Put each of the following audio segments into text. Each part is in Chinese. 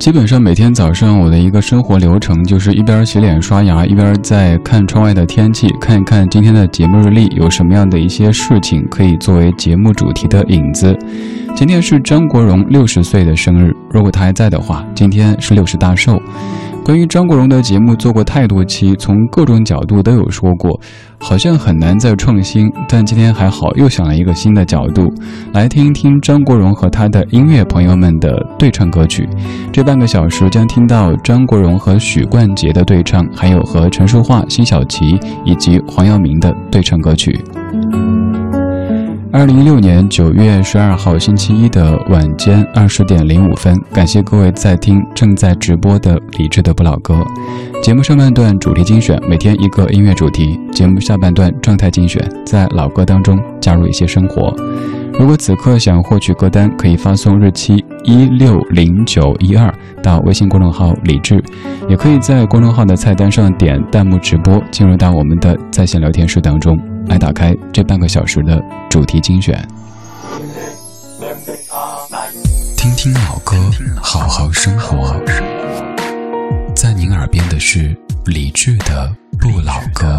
基本上每天早上，我的一个生活流程就是一边洗脸刷牙，一边在看窗外的天气，看一看今天的节目日历有什么样的一些事情可以作为节目主题的影子。今天是张国荣六十岁的生日，如果他还在的话，今天是六十大寿。关于张国荣的节目做过太多期，从各种角度都有说过，好像很难再创新。但今天还好，又想了一个新的角度，来听一听张国荣和他的音乐朋友们的对唱歌曲。这半个小时将听到张国荣和许冠杰的对唱，还有和陈淑桦、辛晓琪以及黄耀明的对唱歌曲。二零一六年九月十二号星期一的晚间二十点零五分，感谢各位在听正在直播的理智的不老歌。节目上半段主题精选，每天一个音乐主题；节目下半段状态精选，在老歌当中加入一些生活。如果此刻想获取歌单，可以发送日期一六零九一二到微信公众号“理智”，也可以在公众号的菜单上点弹幕直播，进入到我们的在线聊天室当中。来打开这半个小时的主题精选，听听老歌，好好生活。在您耳边的是李志的不老歌。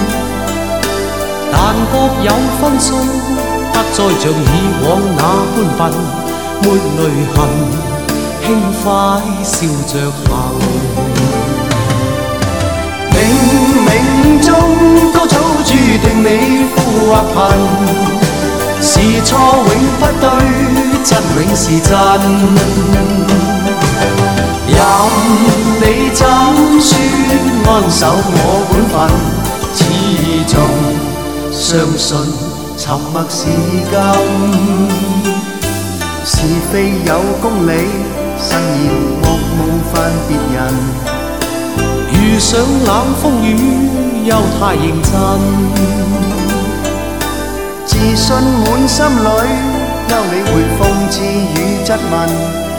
但各有分数，不再像以往那般笨，没泪痕，轻快笑着行。冥冥中都早注定你富或贫，是错永不对，真永是真。任你怎说，安守我本分，始终。相信沉默是金，是非有公理，慎言莫冒犯别人。遇上冷风雨，又太认真。自信满心里，休理会讽刺与质问，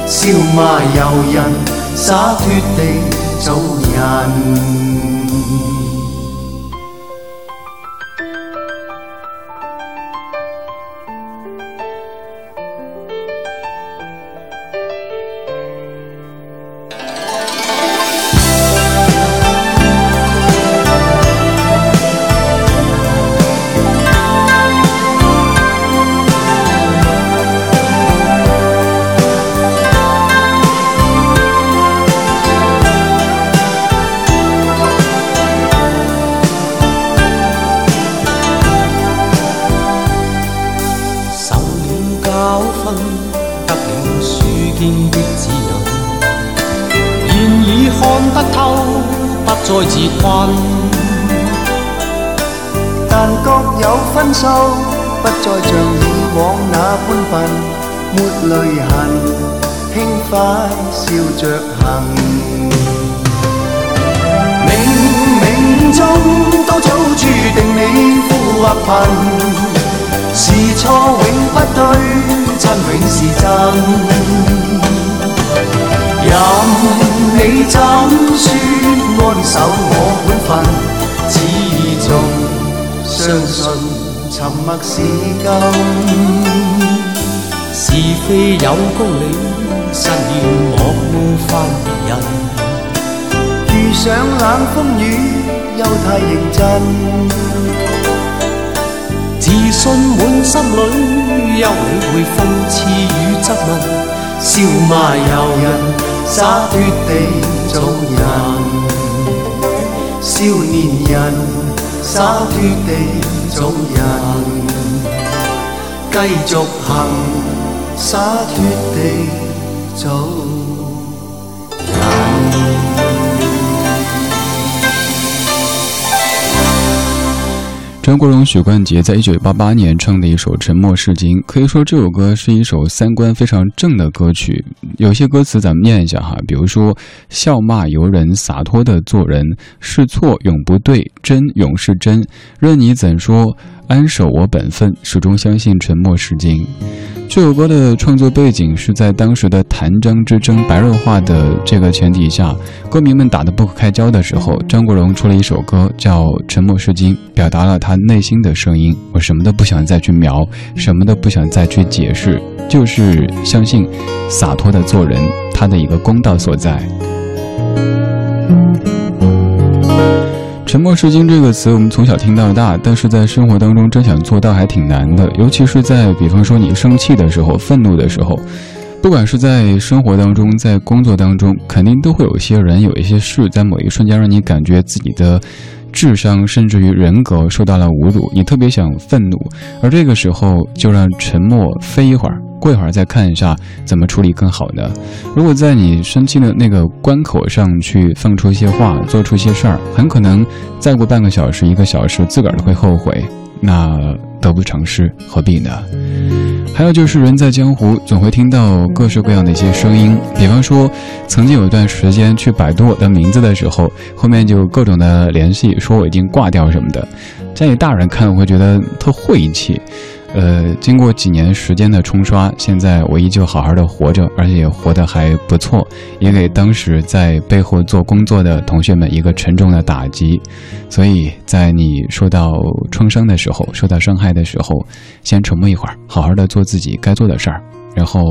笑骂由人，洒脱地做人。是金，是非有公理， 慎言莫冒犯别人。遇上冷风雨，又太认真。自信满心里，休理会讽刺与质问。笑骂由人，洒脱地做人。少年人，洒脱地做人。继续行，洒脱地做。张国荣、许冠杰在一九八八年唱的一首《沉默是金》，可以说这首歌是一首三观非常正的歌曲。有些歌词咱们念一下哈，比如说“笑骂由人，洒脱的做人，是错永不对，真永是真，任你怎说，安守我本分，始终相信沉默是金。”这首歌的创作背景是在当时的谭张之争白热化的这个前提下，歌迷们打得不可开交的时候，张国荣出了一首歌叫《沉默是金》，表达了他内心的声音。我什么都不想再去描，什么都不想再去解释，就是相信洒脱的做人，他的一个公道所在。沉默是金这个词，我们从小听到大，但是在生活当中真想做到还挺难的。尤其是在比方说你生气的时候、愤怒的时候，不管是在生活当中、在工作当中，肯定都会有一些人、有一些事，在某一瞬间让你感觉自己的智商甚至于人格受到了侮辱，你特别想愤怒，而这个时候就让沉默飞一会儿。过一会儿再看一下怎么处理更好呢？如果在你生气的那个关口上去放出一些话，做出一些事儿，很可能再过半个小时、一个小时，自个儿都会后悔。那得不偿失，何必呢？还有就是人在江湖，总会听到各式各样的一些声音。比方说，曾经有一段时间去百度我的名字的时候，后面就各种的联系，说我已经挂掉什么的。家里大人看了会觉得特晦气。呃，经过几年时间的冲刷，现在我依旧好好的活着，而且活得还不错，也给当时在背后做工作的同学们一个沉重的打击。所以在你受到创伤的时候，受到伤害的时候，先沉默一会儿，好好的做自己该做的事儿，然后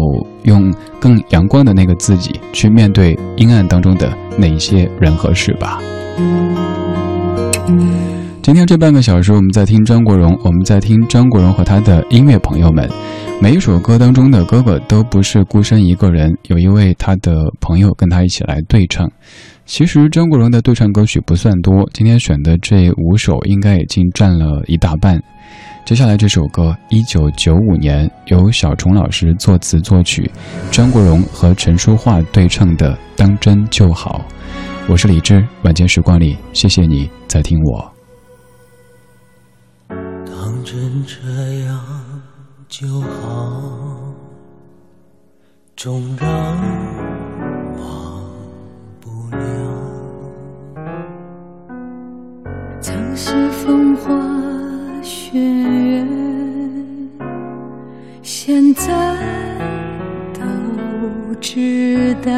用更阳光的那个自己去面对阴暗当中的那些人和事吧。今天这半个小时，我们在听张国荣，我们在听张国荣和他的音乐朋友们。每一首歌当中的哥哥都不是孤身一个人，有一位他的朋友跟他一起来对唱。其实张国荣的对唱歌曲不算多，今天选的这五首应该已经占了一大半。接下来这首歌，一九九五年由小虫老师作词作曲，张国荣和陈淑桦对唱的《当真就好》。我是李志，晚间时光里，谢谢你在听我。真这样就好，纵然忘不了。曾是风花雪月，现在都知道。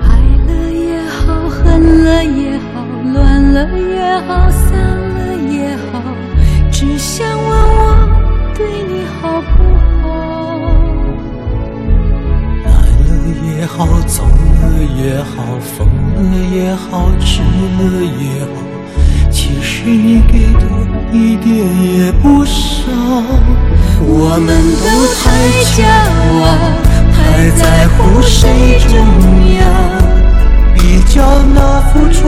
爱了也好，恨了也好，乱了也好，散。想问我对你好不好？来了也好，走了也好，疯了也好，吃了也好，其实你给的一点也不少。我们都太骄傲，太在乎谁重要，比较那付出，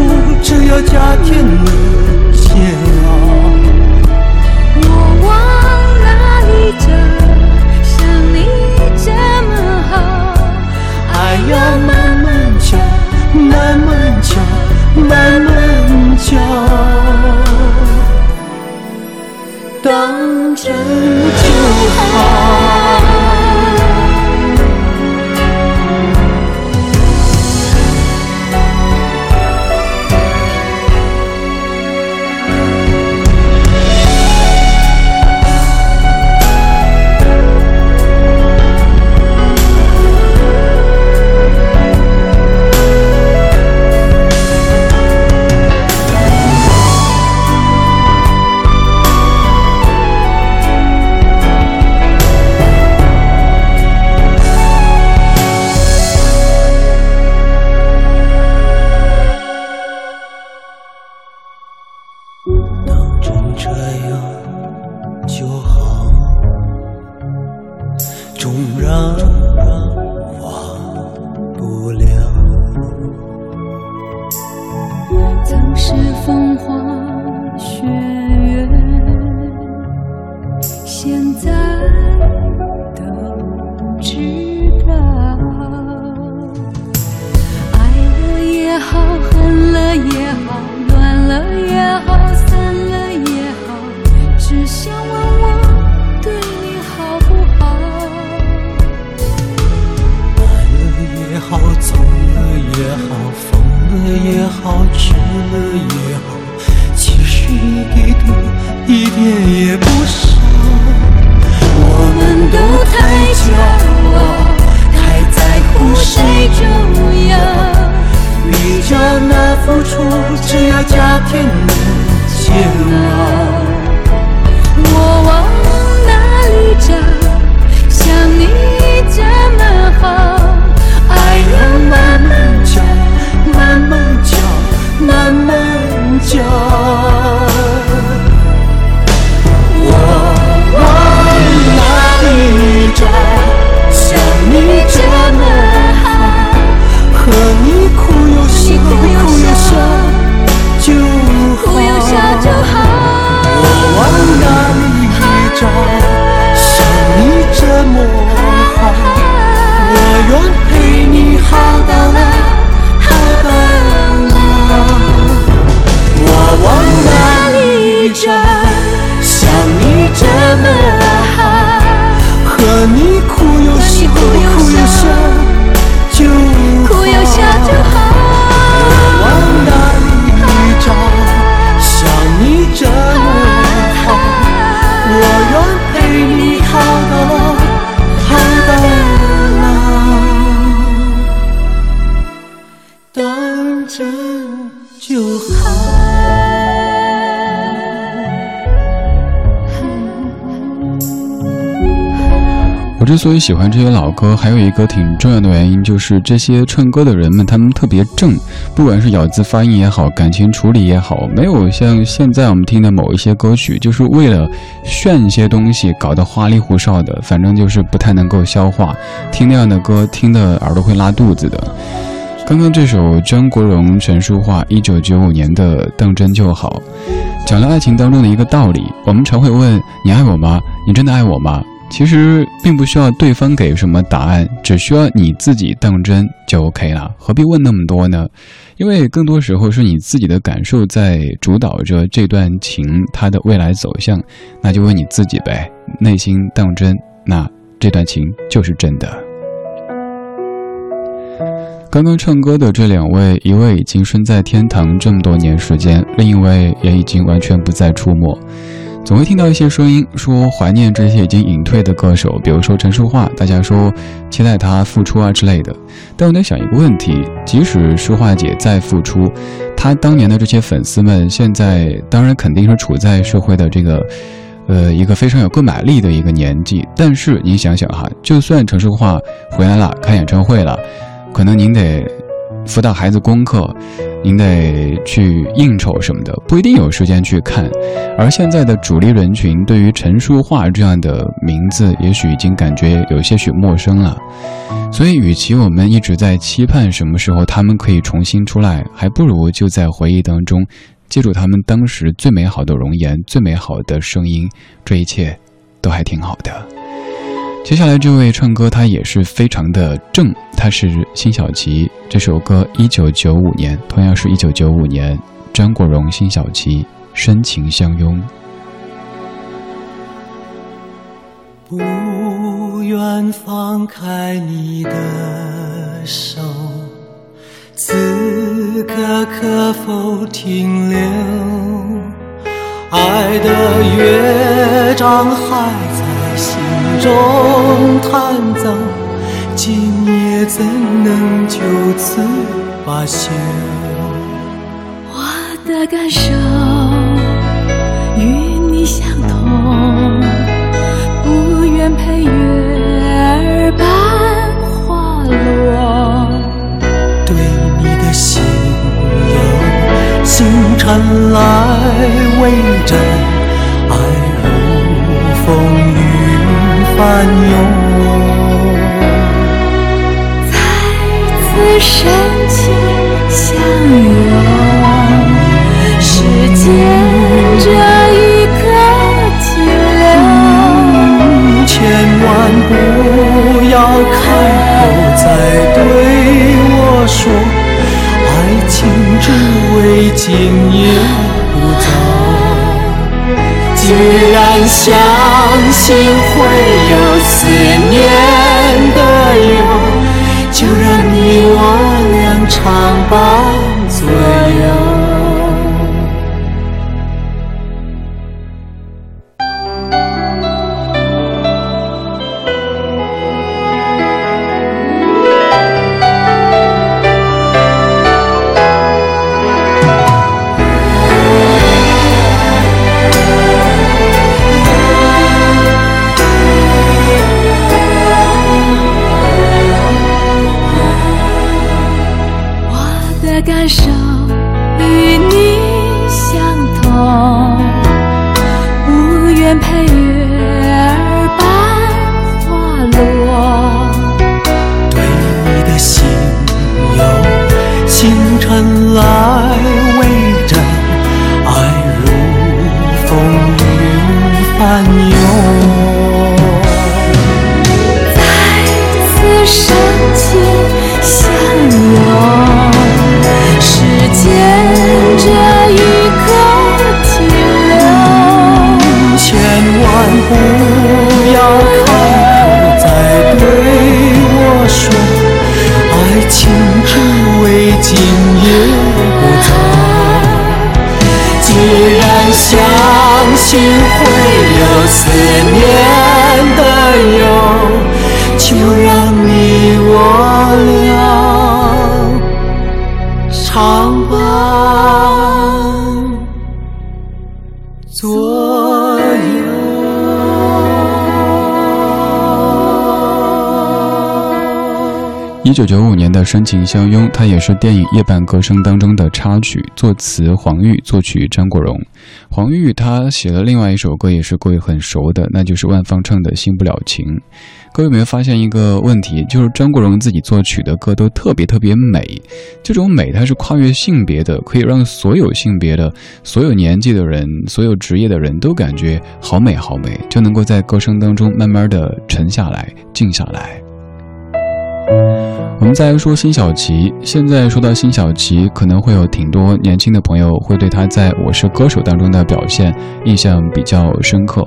所以喜欢这些老歌，还有一个挺重要的原因，就是这些唱歌的人们，他们特别正，不管是咬字发音也好，感情处理也好，没有像现在我们听的某一些歌曲，就是为了炫一些东西，搞得花里胡哨的，反正就是不太能够消化。听那样的歌，听的耳朵会拉肚子的。刚刚这首张国荣、陈淑桦一九九五年的《当真就好》，讲了爱情当中的一个道理。我们常会问：你爱我吗？你真的爱我吗？其实并不需要对方给什么答案，只需要你自己当真就 OK 了，何必问那么多呢？因为更多时候是你自己的感受在主导着这段情它的未来走向，那就问你自己呗，内心当真，那这段情就是真的。刚刚唱歌的这两位，一位已经身在天堂这么多年时间，另一位也已经完全不再出没。总会听到一些声音说怀念这些已经隐退的歌手，比如说陈淑桦，大家说期待她复出啊之类的。但我在想一个问题：即使淑桦姐再复出，她当年的这些粉丝们，现在当然肯定是处在社会的这个，呃，一个非常有购买力的一个年纪。但是您想想哈，就算陈淑桦回来了，开演唱会了，可能您得辅导孩子功课。您得去应酬什么的，不一定有时间去看。而现在的主力人群对于陈淑桦这样的名字，也许已经感觉有些许陌生了。所以，与其我们一直在期盼什么时候他们可以重新出来，还不如就在回忆当中，记住他们当时最美好的容颜、最美好的声音，这一切都还挺好的。接下来这位唱歌，他也是非常的正，他是辛晓琪。这首歌一九九五年，同样是一九九五年，张国荣、辛晓琪深情相拥。不愿放开你的手，此刻可否停留？爱的乐章还在中弹奏，今夜怎能就此罢休？我的感受与你相同，不愿陪暖拥。再次深情相拥，时间这一刻停留，千万不要开口再对我说，爱情只为今夜。依然相信会有思念的忧，让你我俩长伴左右一九九五年的《深情相拥》，它也是电影《夜半歌声》当中的插曲，作词黄玉，作曲张国荣。黄玉他写了另外一首歌，也是各位很熟的，那就是万芳唱的《新不了情》。各位有没有发现一个问题？就是张国荣自己作曲的歌都特别特别美，这种美它是跨越性别的，可以让所有性别的、所有年纪的人、所有职业的人都感觉好美好美，就能够在歌声当中慢慢的沉下来、静下来。我们再来说辛晓琪。现在说到辛晓琪，可能会有挺多年轻的朋友会对她在《我是歌手》当中的表现印象比较深刻。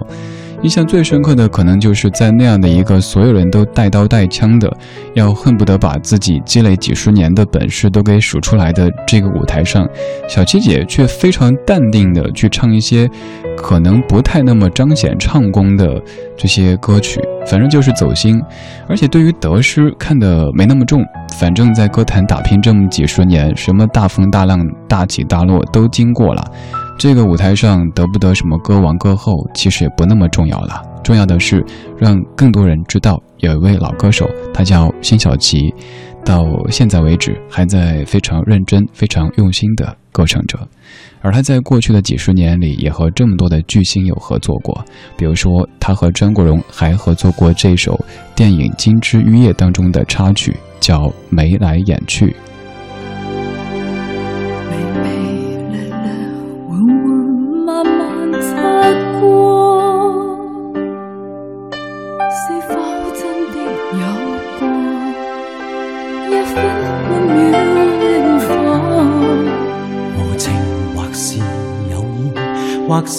印象最深刻的，可能就是在那样的一个所有人都带刀带枪的，要恨不得把自己积累几十年的本事都给数出来的这个舞台上，小七姐却非常淡定的去唱一些可能不太那么彰显唱功的这些歌曲，反正就是走心。而且对于得失看得没那么重，反正在歌坛打拼这么几十年，什么大风大浪、大起大落都经过了。这个舞台上得不得什么歌王歌后，其实也不那么重要了。重要的是让更多人知道有一位老歌手，他叫辛晓琪，到现在为止还在非常认真、非常用心的歌唱着。而他在过去的几十年里，也和这么多的巨星有合作过，比如说他和张国荣还合作过这首电影《金枝玉叶》当中的插曲，叫《眉来眼去》。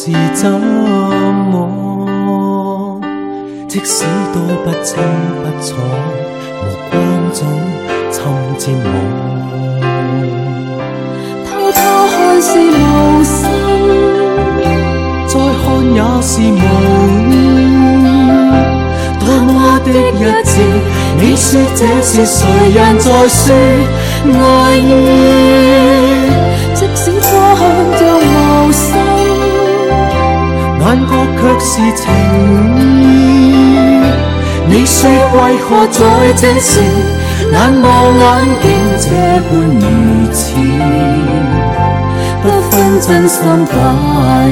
是怎么？即使多不清不楚，目光中侵占我。偷偷看是无心，再看也是梦。多么的日子，你说这是谁人在说爱意？眼角却是情意，你说为何在这时眼望眼竟这般如此，不分真心假意。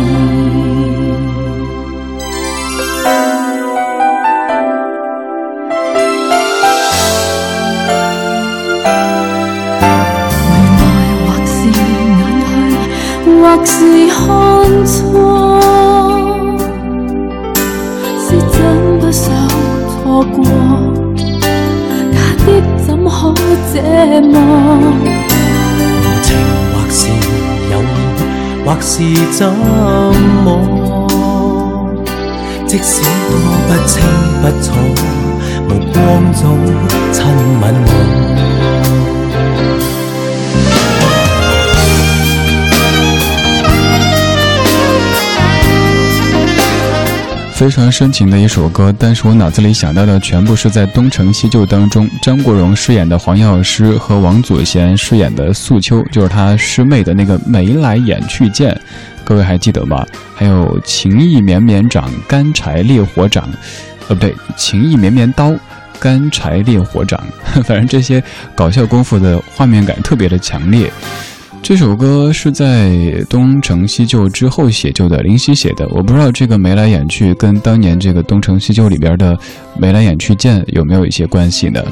未来或是眼是怎麼？即使多不清不楚，非常深情的一首歌，但是我脑子里想到的全部是在《东成西就》当中，张国荣饰演的黄药师和王祖贤饰演的素秋，就是他师妹的那个眉来眼去见，各位还记得吗？还有情意绵绵掌，干柴烈火掌，呃不对，情意绵绵刀，干柴烈火掌，反正这些搞笑功夫的画面感特别的强烈。这首歌是在《东成西就》之后写就的，林夕写的。我不知道这个眉来眼去跟当年这个《东成西就》里边的眉来眼去见有没有一些关系呢？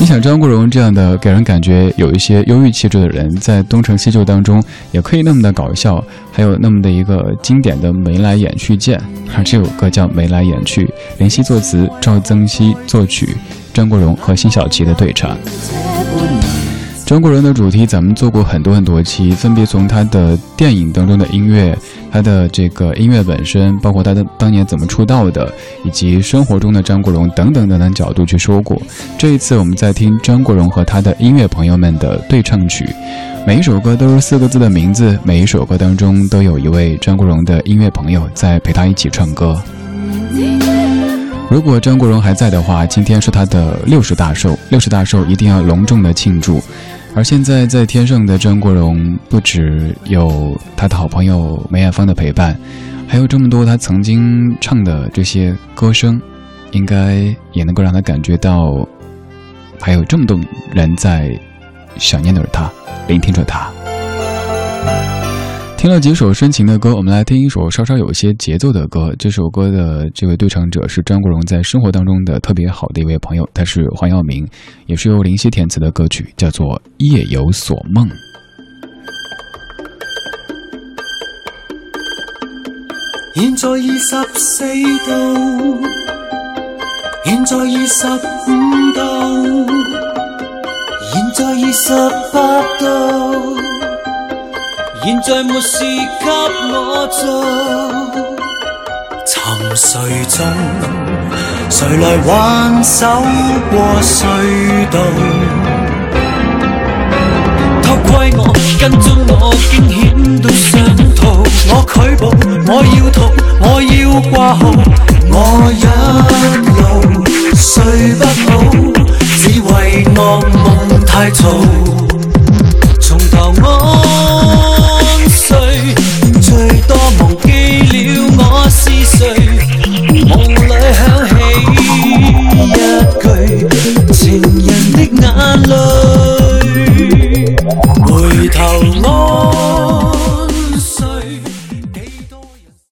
你想张国荣这样的给人感觉有一些忧郁气质的人，在《东成西就》当中也可以那么的搞笑，还有那么的一个经典的眉来眼去见。而这首歌叫《眉来眼去》，林夕作词，赵增熹作曲，张国荣和辛晓琪的对唱。张国荣的主题咱们做过很多很多期，分别从他的电影当中的音乐，他的这个音乐本身，包括他的当年怎么出道的，以及生活中的张国荣等等等等角度去说过。这一次我们在听张国荣和他的音乐朋友们的对唱曲，每一首歌都是四个字的名字，每一首歌当中都有一位张国荣的音乐朋友在陪他一起唱歌。如果张国荣还在的话，今天是他的六十大寿，六十大寿一定要隆重的庆祝。而现在在天上的张国荣，不只有他的好朋友梅艳芳的陪伴，还有这么多他曾经唱的这些歌声，应该也能够让他感觉到，还有这么多人在想念着他，聆听着他。听了几首深情的歌，我们来听一首稍稍有些节奏的歌。这首歌的这位对唱者是张国荣在生活当中的特别好的一位朋友，他是黄耀明，也是由林夕填词的歌曲，叫做《夜有所梦》。現在二十四度，現在二十五度，現在二十八度，現在沒事給我做。沉睡中，誰來挽手？過隧道？偷窥我，跟蹤我，驚險到上逃。我拒捕，我要逃，我要掛號。我一路睡不好，只為噩夢太嘈。從頭我。我忘记了我是谁。梦里响起一句情人的眼泪。回头望